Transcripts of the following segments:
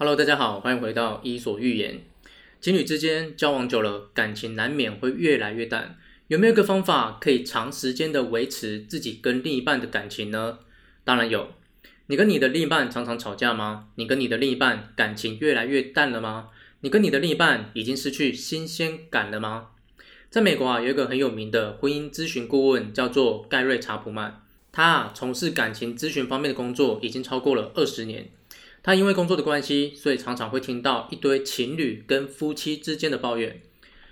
Hello，大家好，欢迎回到伊索寓言。情侣之间交往久了，感情难免会越来越淡。有没有一个方法可以长时间的维持自己跟另一半的感情呢？当然有。你跟你的另一半常常吵架吗？你跟你的另一半感情越来越淡了吗？你跟你的另一半已经失去新鲜感了吗？在美国啊，有一个很有名的婚姻咨询顾问，叫做盖瑞查普曼。他啊，从事感情咨询方面的工作已经超过了二十年。他因为工作的关系，所以常常会听到一堆情侣跟夫妻之间的抱怨。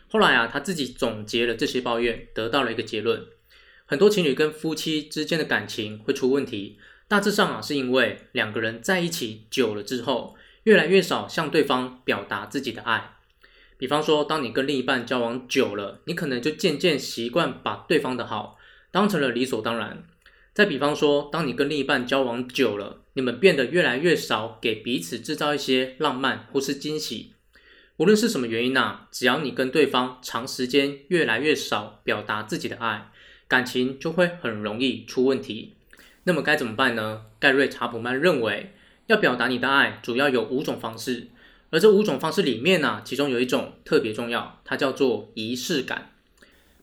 后来啊，他自己总结了这些抱怨，得到了一个结论：很多情侣跟夫妻之间的感情会出问题，大致上啊，是因为两个人在一起久了之后，越来越少向对方表达自己的爱。比方说，当你跟另一半交往久了，你可能就渐渐习惯把对方的好当成了理所当然。再比方说，当你跟另一半交往久了，你们变得越来越少给彼此制造一些浪漫或是惊喜。无论是什么原因啊，只要你跟对方长时间越来越少表达自己的爱，感情就会很容易出问题。那么该怎么办呢？盖瑞查普曼认为，要表达你的爱，主要有五种方式。而这五种方式里面呢，其中有一种特别重要，它叫做仪式感。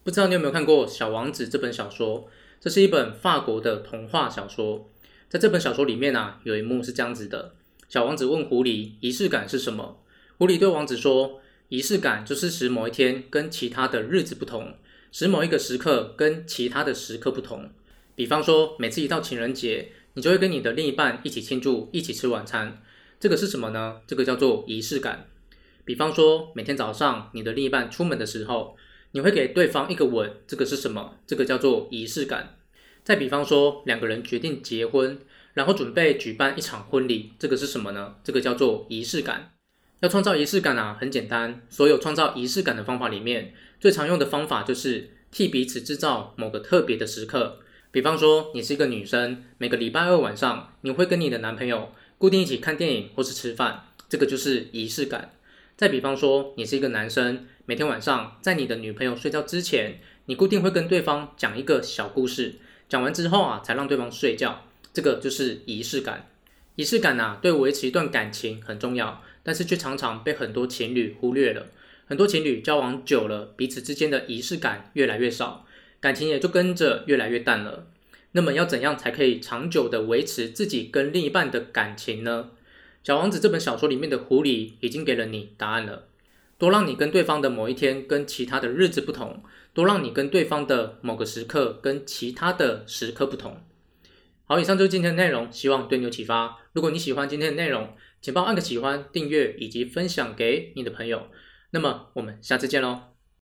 不知道你有没有看过《小王子》这本小说？这是一本法国的童话小说，在这本小说里面啊，有一幕是这样子的：小王子问狐狸，仪式感是什么？狐狸对王子说，仪式感就是使某一天跟其他的日子不同，使某一个时刻跟其他的时刻不同。比方说，每次一到情人节，你就会跟你的另一半一起庆祝，一起吃晚餐，这个是什么呢？这个叫做仪式感。比方说，每天早上你的另一半出门的时候，你会给对方一个吻，这个是什么？这个叫做仪式感。再比方说，两个人决定结婚，然后准备举办一场婚礼，这个是什么呢？这个叫做仪式感。要创造仪式感啊，很简单。所有创造仪式感的方法里面，最常用的方法就是替彼此制造某个特别的时刻。比方说，你是一个女生，每个礼拜二晚上，你会跟你的男朋友固定一起看电影或是吃饭，这个就是仪式感。再比方说，你是一个男生，每天晚上在你的女朋友睡觉之前，你固定会跟对方讲一个小故事，讲完之后啊，才让对方睡觉，这个就是仪式感。仪式感啊，对维持一段感情很重要，但是却常常被很多情侣忽略了。很多情侣交往久了，彼此之间的仪式感越来越少，感情也就跟着越来越淡了。那么要怎样才可以长久的维持自己跟另一半的感情呢？小王子这本小说里面的狐狸已经给了你答案了。多让你跟对方的某一天跟其他的日子不同，多让你跟对方的某个时刻跟其他的时刻不同。好，以上就是今天的内容，希望对你有启发。如果你喜欢今天的内容，请帮我按个喜欢、订阅以及分享给你的朋友。那么我们下次见喽。